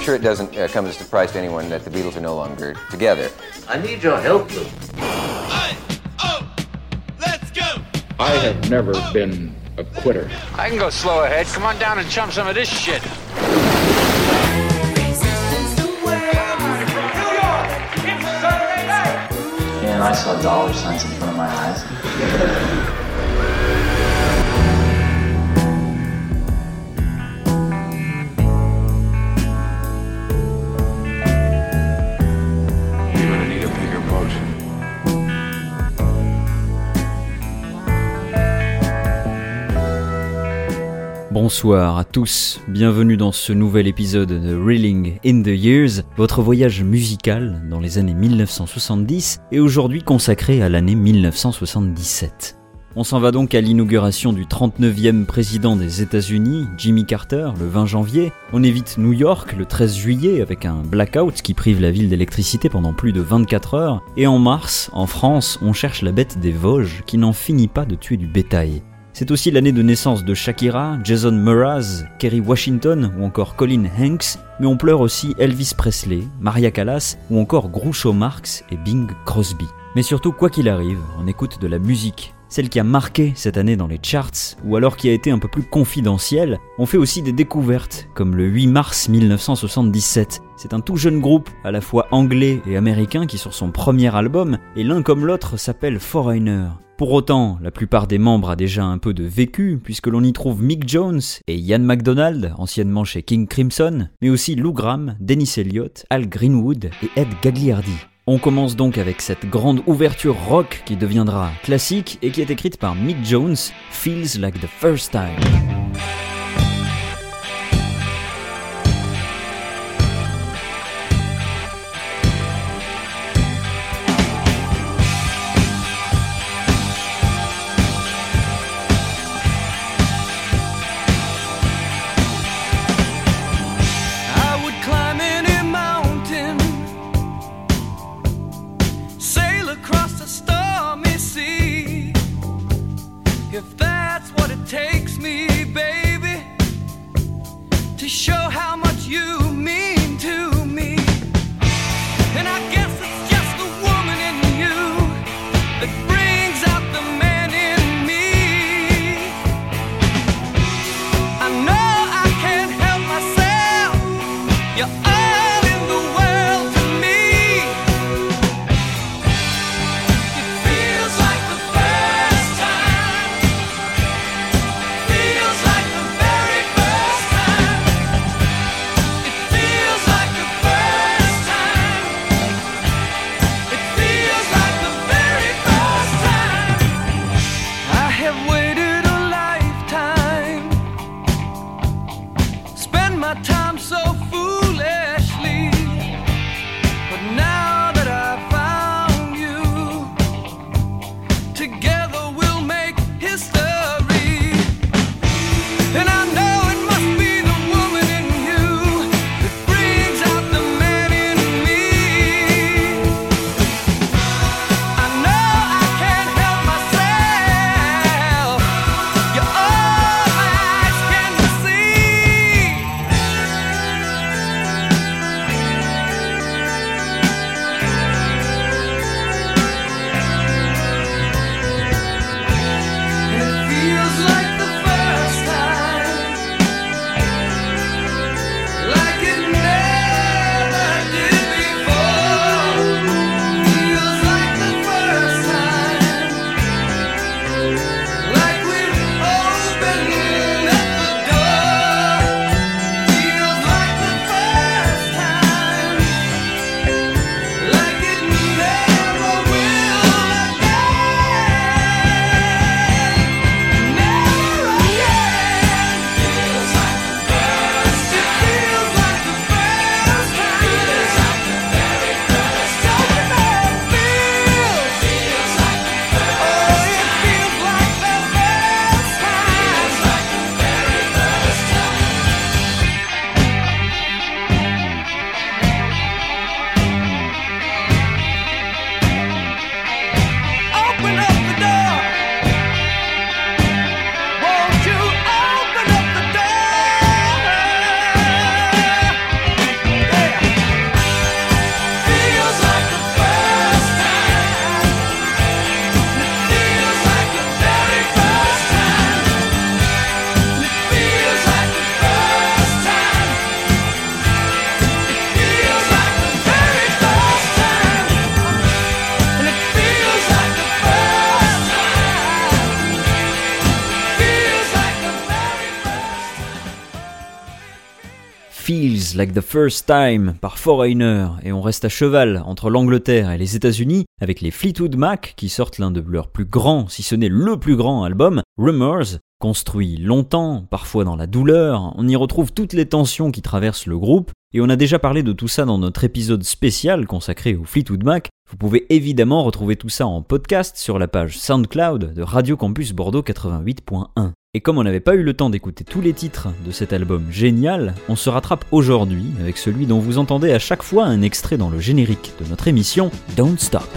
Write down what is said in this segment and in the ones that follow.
I'm sure it doesn't uh, come as a surprise to anyone that the Beatles are no longer together. I need your help, Lou. I have never been a quitter. I can go slow ahead. Come on down and chump some of this shit. And I saw dollar signs in front of my eyes. Bonsoir à tous, bienvenue dans ce nouvel épisode de Reeling in the Years, votre voyage musical dans les années 1970 et aujourd'hui consacré à l'année 1977. On s'en va donc à l'inauguration du 39e président des États-Unis, Jimmy Carter, le 20 janvier. On évite New York le 13 juillet avec un blackout qui prive la ville d'électricité pendant plus de 24 heures. Et en mars, en France, on cherche la bête des Vosges qui n'en finit pas de tuer du bétail. C'est aussi l'année de naissance de Shakira, Jason Mraz, Kerry Washington ou encore Colin Hanks, mais on pleure aussi Elvis Presley, Maria Callas ou encore Groucho Marx et Bing Crosby. Mais surtout, quoi qu'il arrive, on écoute de la musique. Celle qui a marqué cette année dans les charts, ou alors qui a été un peu plus confidentielle, on fait aussi des découvertes, comme le 8 mars 1977. C'est un tout jeune groupe, à la fois anglais et américain, qui sur son premier album, et l'un comme l'autre s'appelle Foreigner. Pour autant, la plupart des membres a déjà un peu de vécu, puisque l'on y trouve Mick Jones et Ian MacDonald, anciennement chez King Crimson, mais aussi Lou Gramm, Dennis Elliott, Al Greenwood et Ed Gagliardi. On commence donc avec cette grande ouverture rock qui deviendra classique et qui est écrite par Mick Jones, Feels Like the First Time. sometimes so foolishly, but now. Like the First Time par Foreigner et on reste à cheval entre l'Angleterre et les États-Unis avec les Fleetwood Mac qui sortent l'un de leurs plus grands, si ce n'est le plus grand album, Rumors. Construit longtemps, parfois dans la douleur, on y retrouve toutes les tensions qui traversent le groupe, et on a déjà parlé de tout ça dans notre épisode spécial consacré au Fleetwood Mac. Vous pouvez évidemment retrouver tout ça en podcast sur la page SoundCloud de Radio Campus Bordeaux 88.1. Et comme on n'avait pas eu le temps d'écouter tous les titres de cet album génial, on se rattrape aujourd'hui avec celui dont vous entendez à chaque fois un extrait dans le générique de notre émission Don't Stop.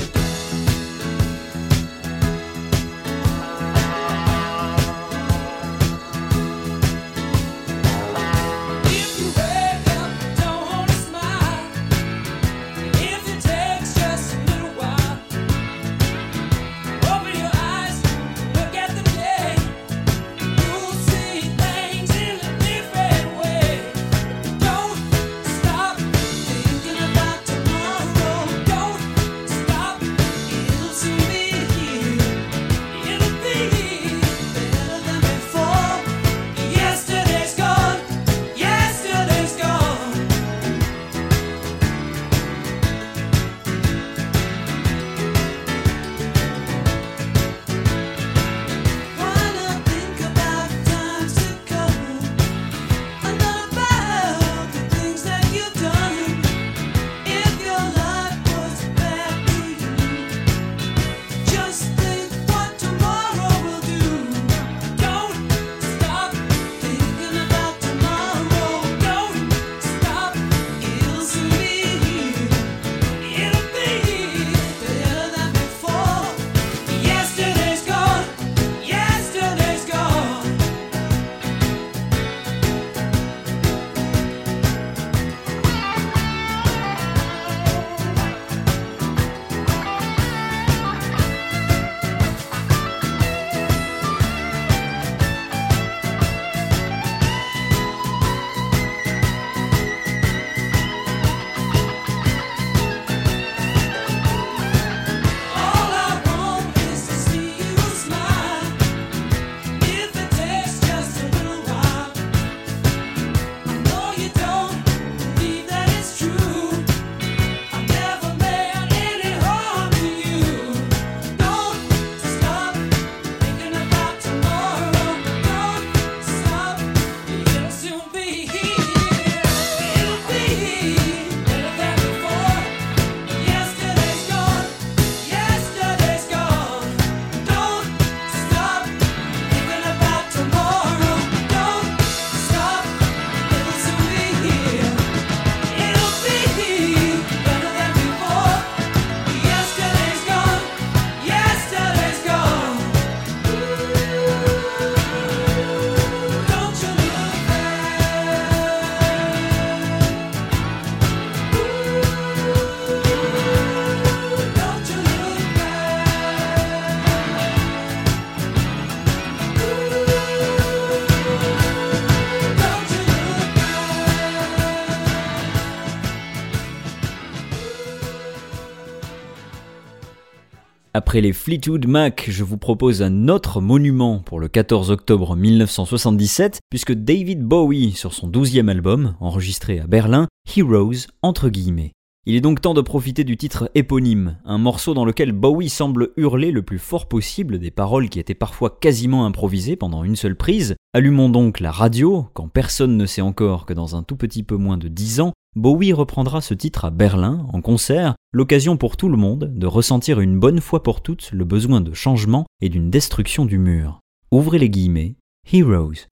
Après les Fleetwood Mac, je vous propose un autre monument pour le 14 octobre 1977, puisque David Bowie, sur son 12e album, enregistré à Berlin, Heroes, entre guillemets. Il est donc temps de profiter du titre éponyme, un morceau dans lequel Bowie semble hurler le plus fort possible des paroles qui étaient parfois quasiment improvisées pendant une seule prise. Allumons donc la radio, quand personne ne sait encore que dans un tout petit peu moins de 10 ans, Bowie reprendra ce titre à Berlin, en concert, l'occasion pour tout le monde de ressentir une bonne fois pour toutes le besoin de changement et d'une destruction du mur. Ouvrez les guillemets, Heroes.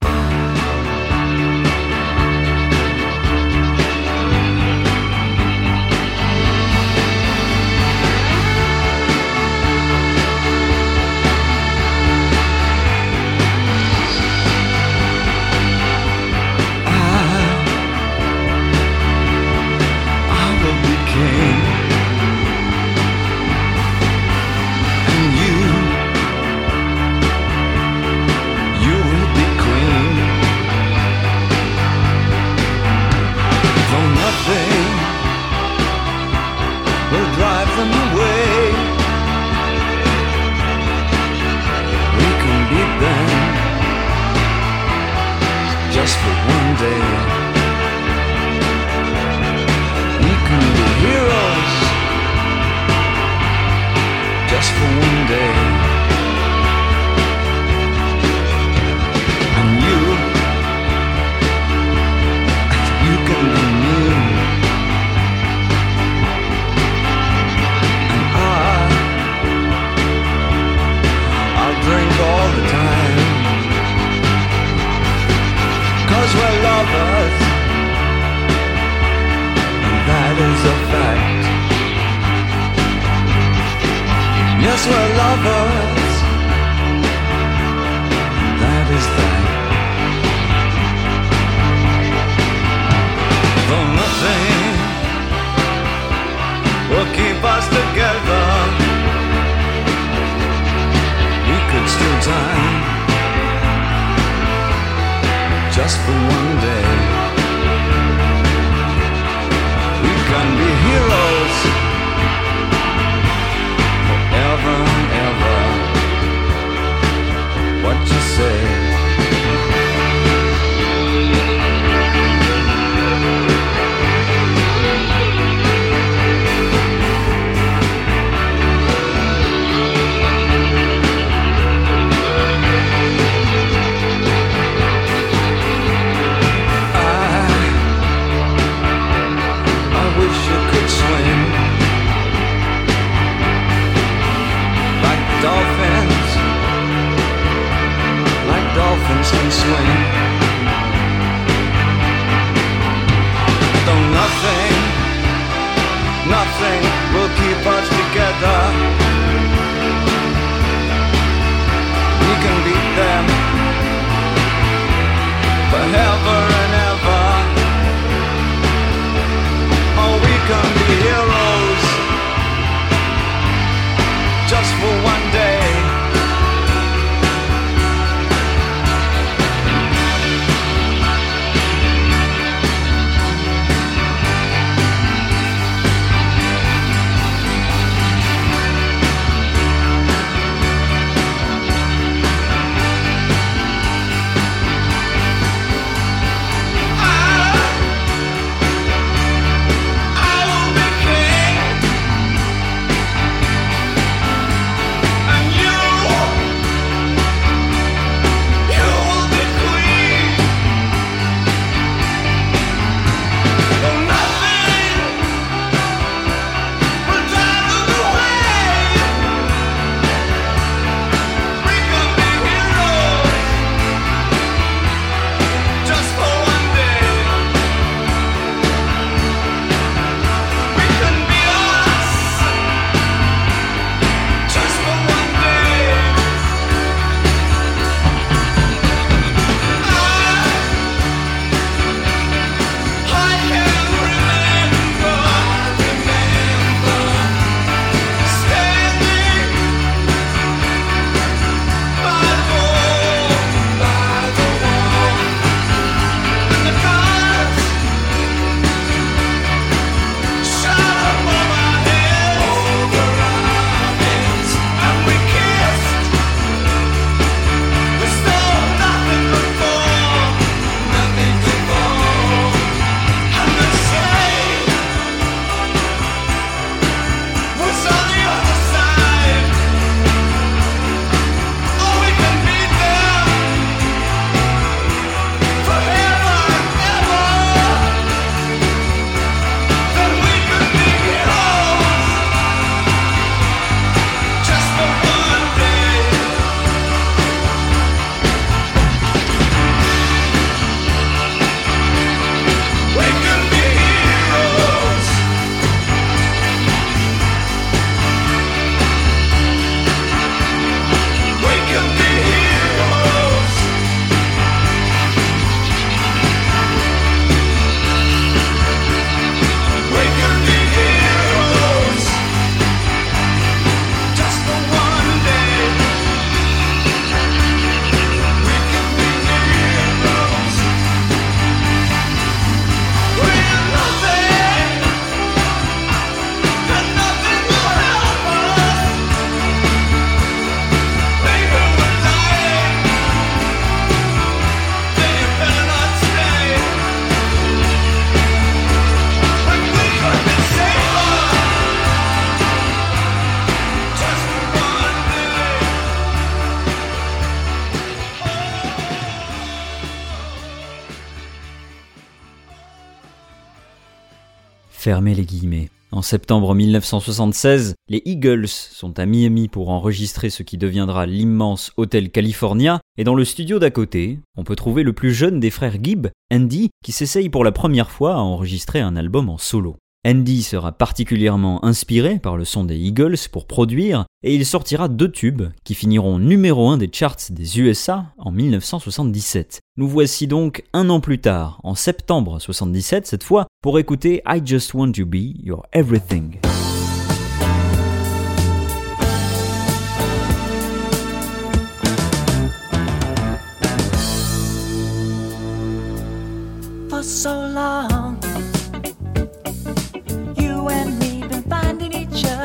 Fermez les guillemets. En septembre 1976, les Eagles sont à Miami pour enregistrer ce qui deviendra l'immense Hotel California, et dans le studio d'à côté, on peut trouver le plus jeune des frères Gibb, Andy, qui s'essaye pour la première fois à enregistrer un album en solo. Andy sera particulièrement inspiré par le son des Eagles pour produire, et il sortira deux tubes qui finiront numéro 1 des charts des USA en 1977. Nous voici donc un an plus tard, en septembre 77 cette fois, pour écouter I Just Want to Be Your Everything.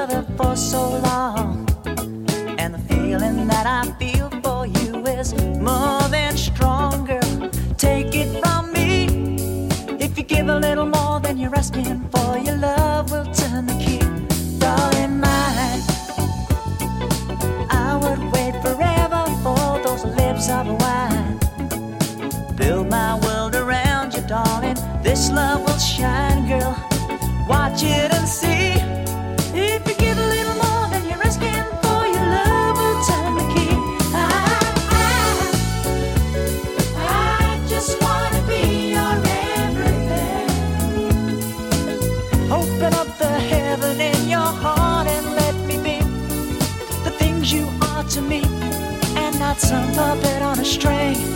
Other for so long. And the feeling that I feel for you is more than stronger. Take it from me. If you give a little more than you're asking for, your love will turn some puppet on a string.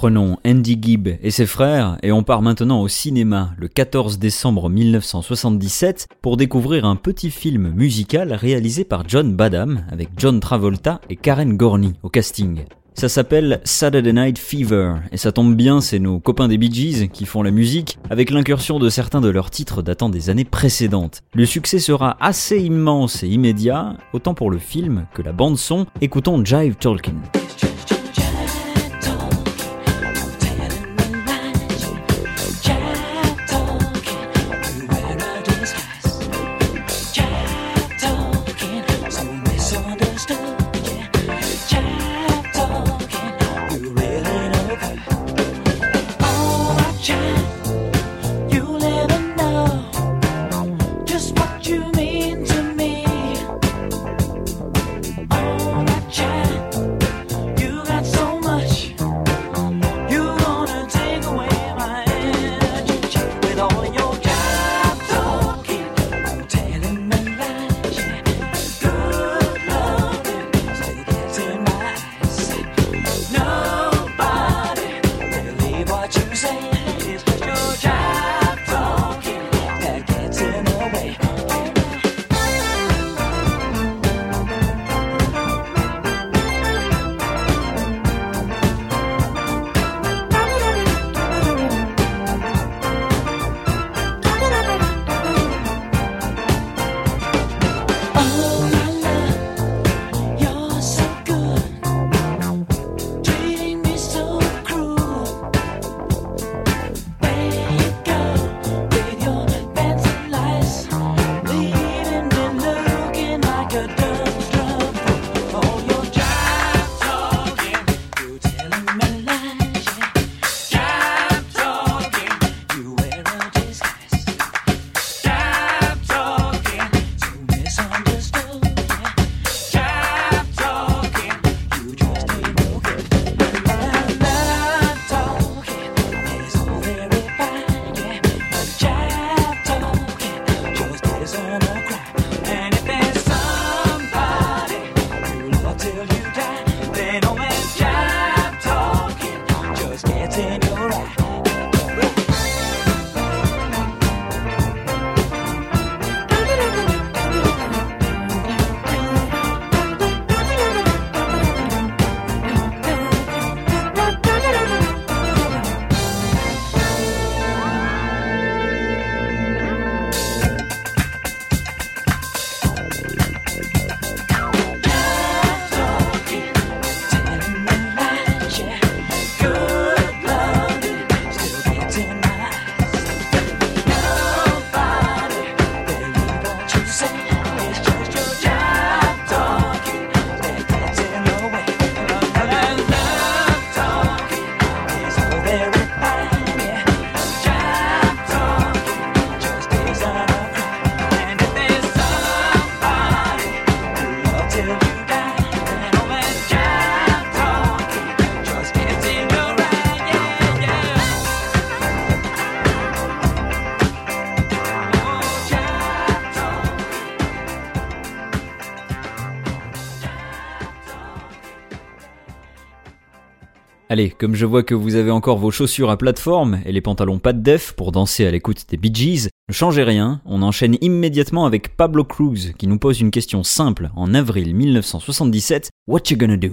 Prenons Andy Gibb et ses frères et on part maintenant au cinéma le 14 décembre 1977 pour découvrir un petit film musical réalisé par John Badham avec John Travolta et Karen Gorney au casting. Ça s'appelle Saturday Night Fever et ça tombe bien, c'est nos copains des Bee Gees qui font la musique avec l'incursion de certains de leurs titres datant des années précédentes. Le succès sera assez immense et immédiat, autant pour le film que la bande son. Écoutons Jive Tolkien. Allez, comme je vois que vous avez encore vos chaussures à plateforme et les pantalons pas de def pour danser à l'écoute des Bee Gees, ne changez rien, on enchaîne immédiatement avec Pablo Cruz qui nous pose une question simple en avril 1977, What you gonna do?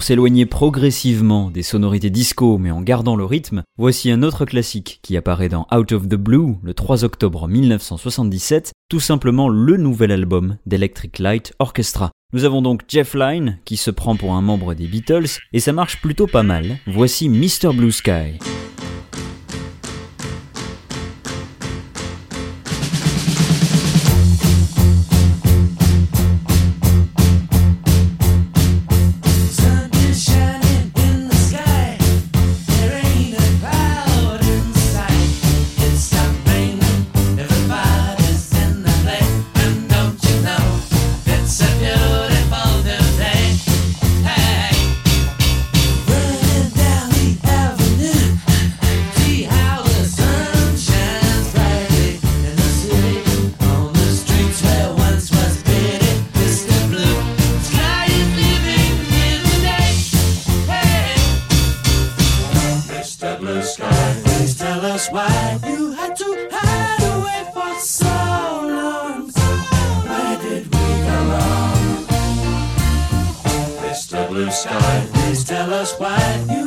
Pour s'éloigner progressivement des sonorités disco mais en gardant le rythme, voici un autre classique qui apparaît dans Out of the Blue le 3 octobre 1977, tout simplement le nouvel album d'Electric Light Orchestra. Nous avons donc Jeff Lynne qui se prend pour un membre des Beatles et ça marche plutôt pas mal. Voici Mr. Blue Sky. Please tell us why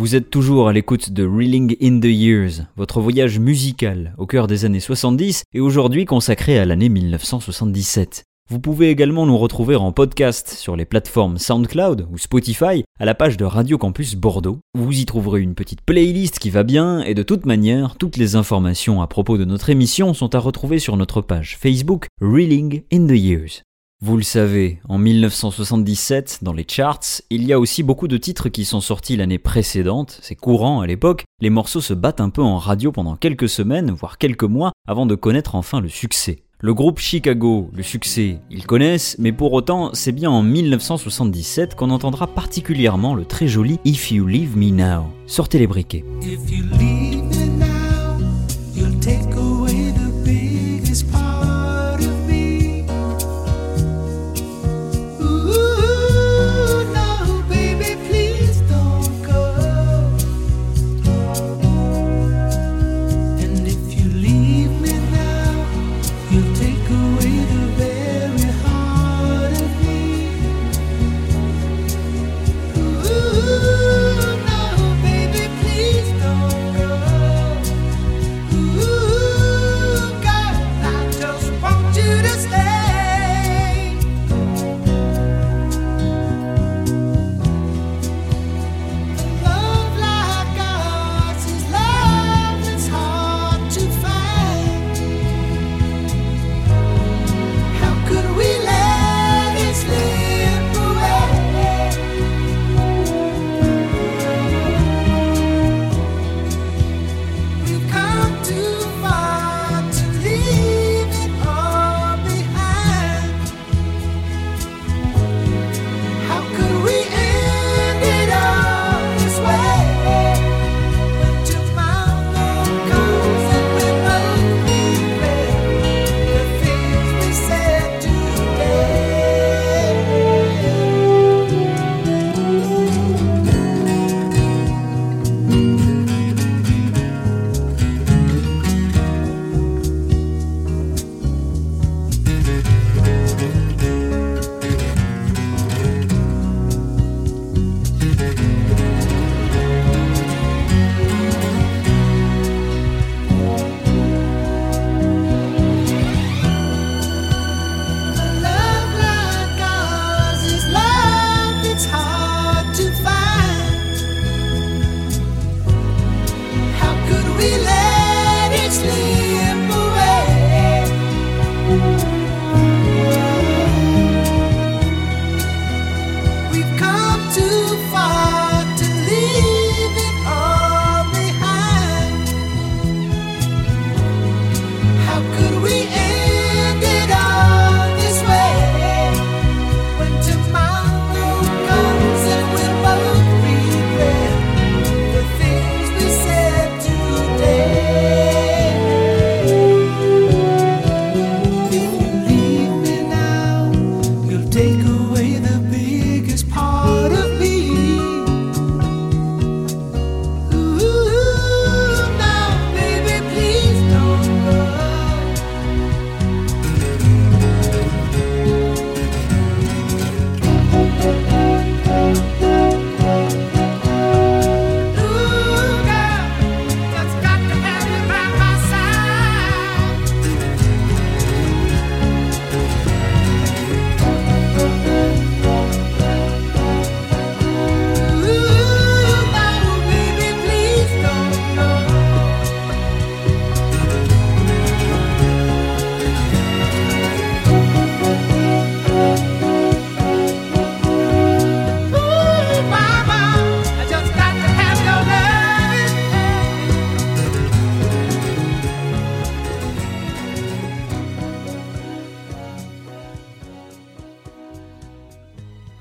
Vous êtes toujours à l'écoute de Reeling in the Years, votre voyage musical au cœur des années 70 et aujourd'hui consacré à l'année 1977. Vous pouvez également nous retrouver en podcast sur les plateformes SoundCloud ou Spotify à la page de Radio Campus Bordeaux. Vous y trouverez une petite playlist qui va bien et de toute manière, toutes les informations à propos de notre émission sont à retrouver sur notre page Facebook Reeling in the Years. Vous le savez, en 1977, dans les charts, il y a aussi beaucoup de titres qui sont sortis l'année précédente, c'est courant à l'époque, les morceaux se battent un peu en radio pendant quelques semaines, voire quelques mois, avant de connaître enfin le succès. Le groupe Chicago, le succès, ils connaissent, mais pour autant, c'est bien en 1977 qu'on entendra particulièrement le très joli If You Leave Me Now. Sortez les briquets.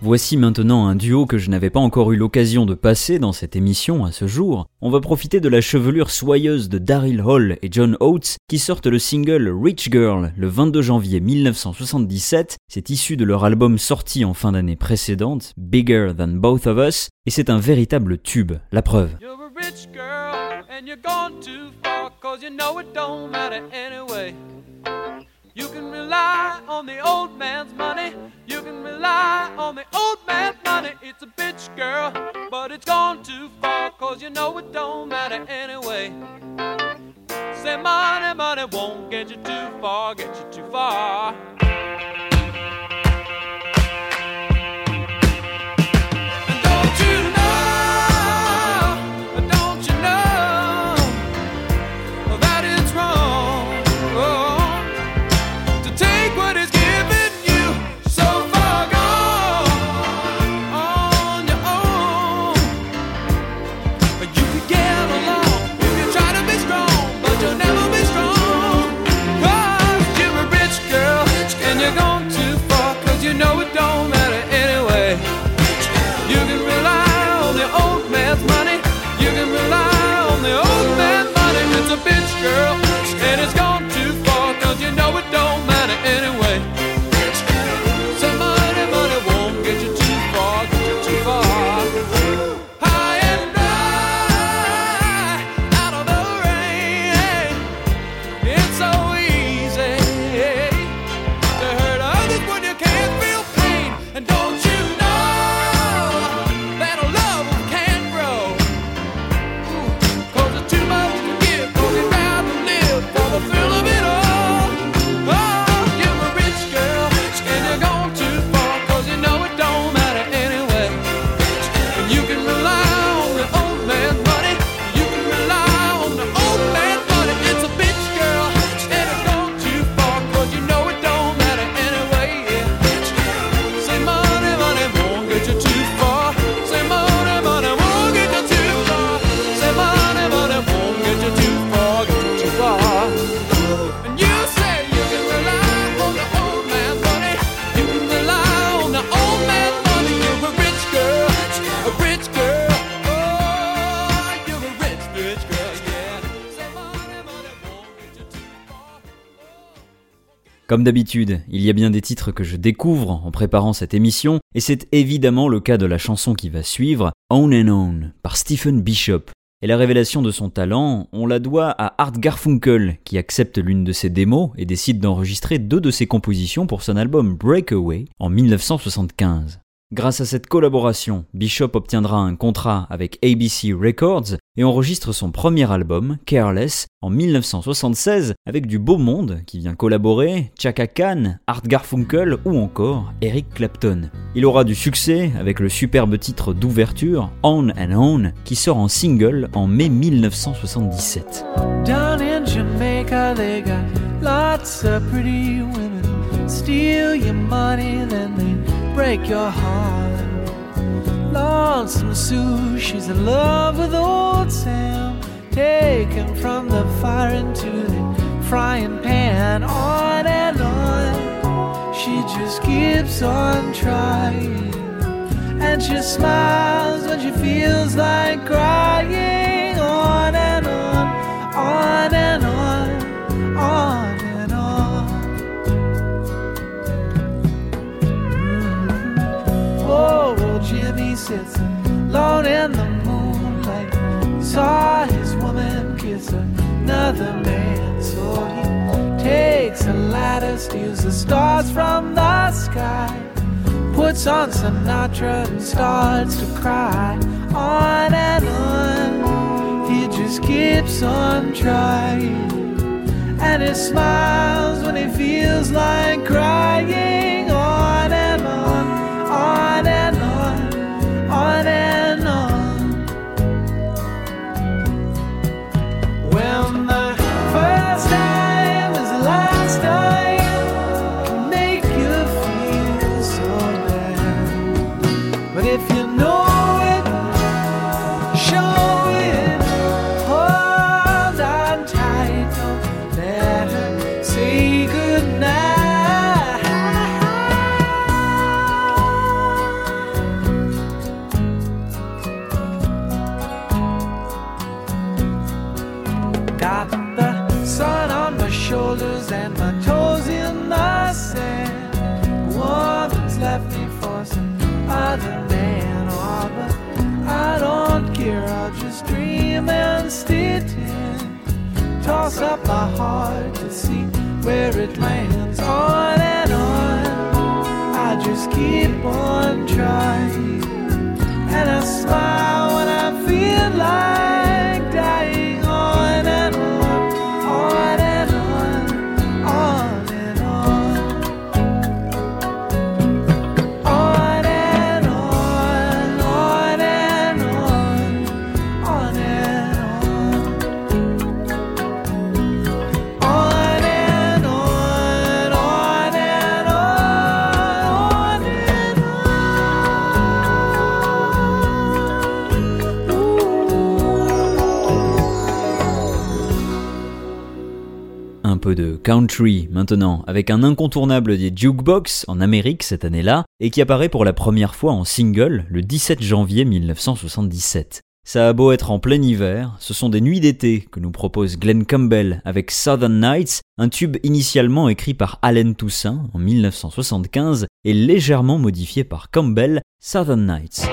Voici maintenant un duo que je n'avais pas encore eu l'occasion de passer dans cette émission à ce jour. On va profiter de la chevelure soyeuse de Daryl Hall et John Oates qui sortent le single Rich Girl le 22 janvier 1977. C'est issu de leur album sorti en fin d'année précédente, Bigger Than Both of Us, et c'est un véritable tube, la preuve. You can rely on the old man's money. You can rely on the old man's money. It's a bitch girl, but it's gone too far cause you know it don't matter anyway. Say money, money won't get you too far, get you too far. Comme d'habitude, il y a bien des titres que je découvre en préparant cette émission, et c'est évidemment le cas de la chanson qui va suivre, On and On, par Stephen Bishop. Et la révélation de son talent, on la doit à Art Garfunkel, qui accepte l'une de ses démos et décide d'enregistrer deux de ses compositions pour son album Breakaway en 1975. Grâce à cette collaboration, Bishop obtiendra un contrat avec ABC Records et enregistre son premier album, Careless, en 1976 avec du beau monde qui vient collaborer, Chaka Khan, Art Garfunkel ou encore Eric Clapton. Il aura du succès avec le superbe titre d'ouverture On and On qui sort en single en mai 1977. Down in Jamaica, they got lots of pretty women. Steal your money, then they break your heart. Lonesome Sue, she's in love with old Sam. Taken from the fire into the frying pan, on and on. She just keeps on trying. And she smiles when she feels like crying. On and on, on and on, Well, Jimmy sits alone in the moonlight. Saw his woman kiss another man, so he takes a ladder, steals the stars from the sky, puts on Sinatra and starts to cry. On and on, he just keeps on trying. And he smiles when he feels like crying. Avec un incontournable des jukebox en Amérique cette année-là, et qui apparaît pour la première fois en single le 17 janvier 1977. Ça a beau être en plein hiver, ce sont des nuits d'été que nous propose Glenn Campbell avec Southern Nights, un tube initialement écrit par Allen Toussaint en 1975 et légèrement modifié par Campbell, Southern Nights.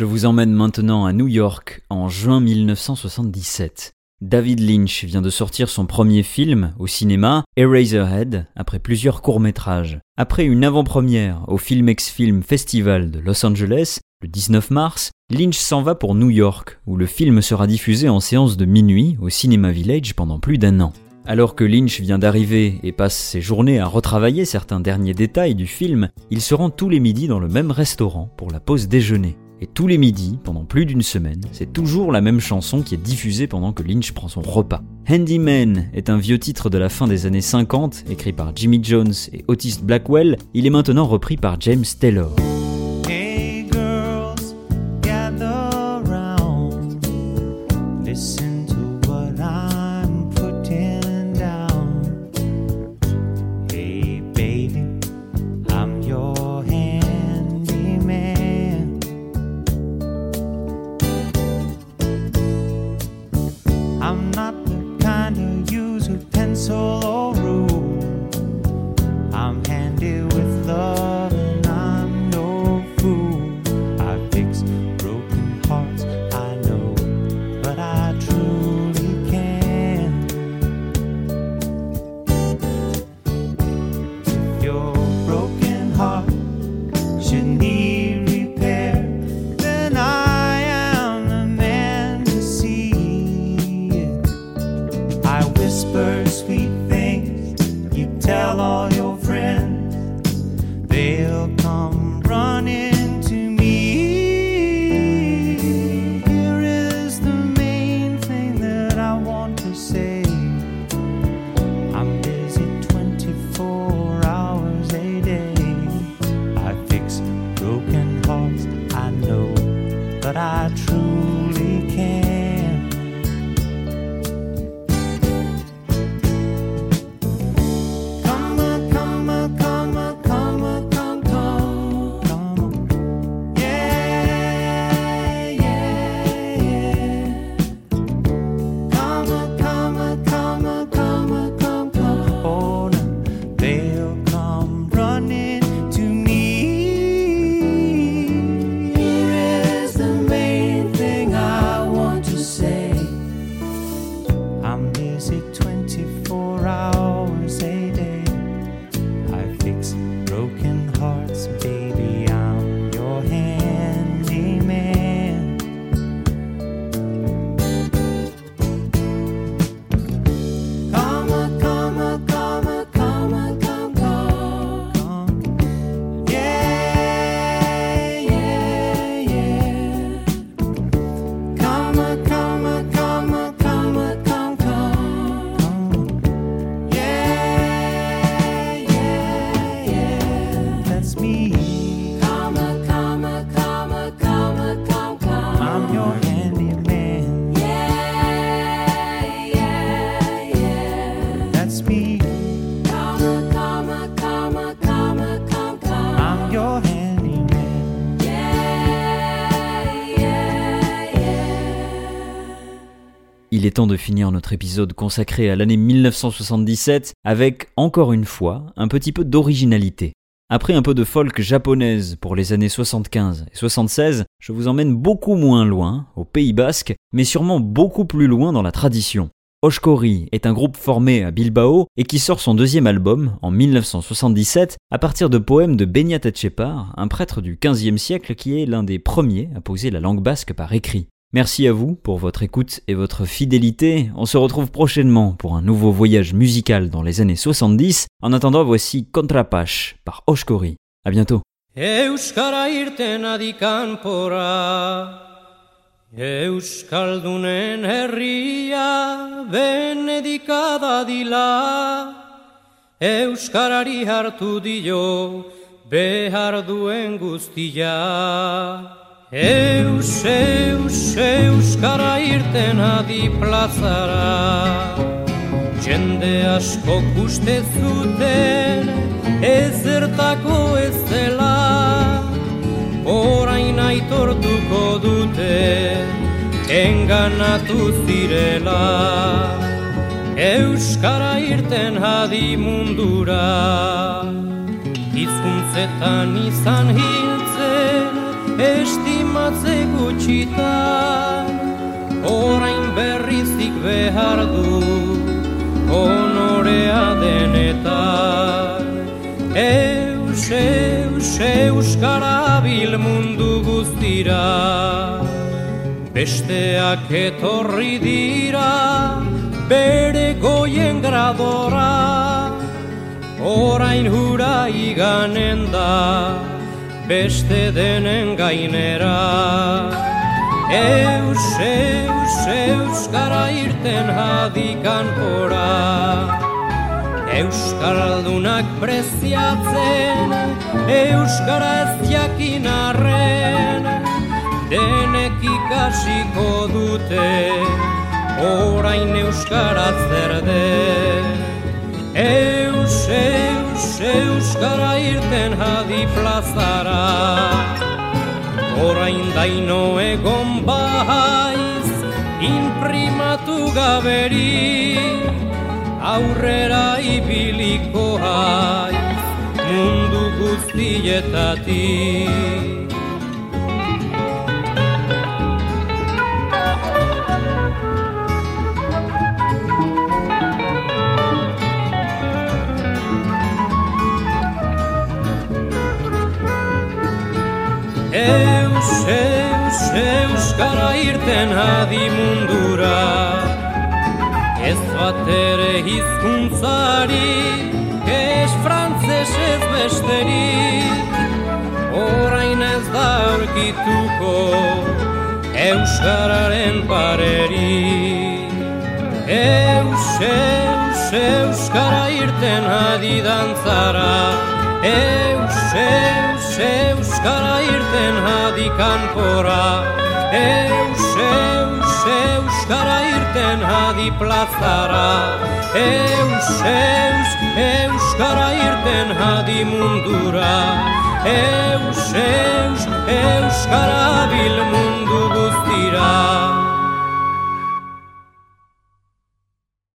Je vous emmène maintenant à New York en juin 1977. David Lynch vient de sortir son premier film au cinéma, Eraserhead, après plusieurs courts-métrages. Après une avant-première au Filmex Film Festival de Los Angeles, le 19 mars, Lynch s'en va pour New York, où le film sera diffusé en séance de minuit au Cinema Village pendant plus d'un an. Alors que Lynch vient d'arriver et passe ses journées à retravailler certains derniers détails du film, il se rend tous les midis dans le même restaurant pour la pause déjeuner. Et tous les midis, pendant plus d'une semaine, c'est toujours la même chanson qui est diffusée pendant que Lynch prend son repas. Handyman est un vieux titre de la fin des années 50, écrit par Jimmy Jones et Otis Blackwell. Il est maintenant repris par James Taylor. Temps de finir notre épisode consacré à l'année 1977 avec, encore une fois, un petit peu d'originalité. Après un peu de folk japonaise pour les années 75 et 76, je vous emmène beaucoup moins loin, au Pays Basque, mais sûrement beaucoup plus loin dans la tradition. Oshkori est un groupe formé à Bilbao et qui sort son deuxième album en 1977 à partir de poèmes de Beñat Etchepar, un prêtre du XVe siècle qui est l'un des premiers à poser la langue basque par écrit. Merci à vous pour votre écoute et votre fidélité. On se retrouve prochainement pour un nouveau voyage musical dans les années 70. En attendant, voici Contrapash par Oshkori. À bientôt. Euskara Eus, eus, euskara irten adi plazara. Jende asko uste zuten ezertako ez dela Orain aitortuko dute enganatu zirela. Euskara irten hadi mundura Hizkuntzetan izan hiltzen estimatze gutxitan Orain berrizik behar du honorea denetan. Eus, eus, euskara bil mundu guztira Besteak etorri dira bere goien gradora Orain hura iganen da beste denen gainera. Eus, eus, euskara irten hadikan pora Euskaldunak preziatzen Euskara ez jakin arren. Denek ikasiko dute Orain Euskara zer den. Eus, eus, euskara irten hadi plazara Orain daino egon baiz primatu gaberi aurrera ibiliko haiz mundu guztietatik. Eus, eus, euskara irten adi mundura. Ez bat ere hizkuntzari Ez frantzes ez besterik Orain ez da aurkituko Euskararen parerik Eus, eus, euskara irten adi dantzara. Eus, eus, euskara irten adi kanpora Eus, eus, euskara irten adi plazara Eus, eus, euskara irten adi mundura Eus, eus, euskara bil mundura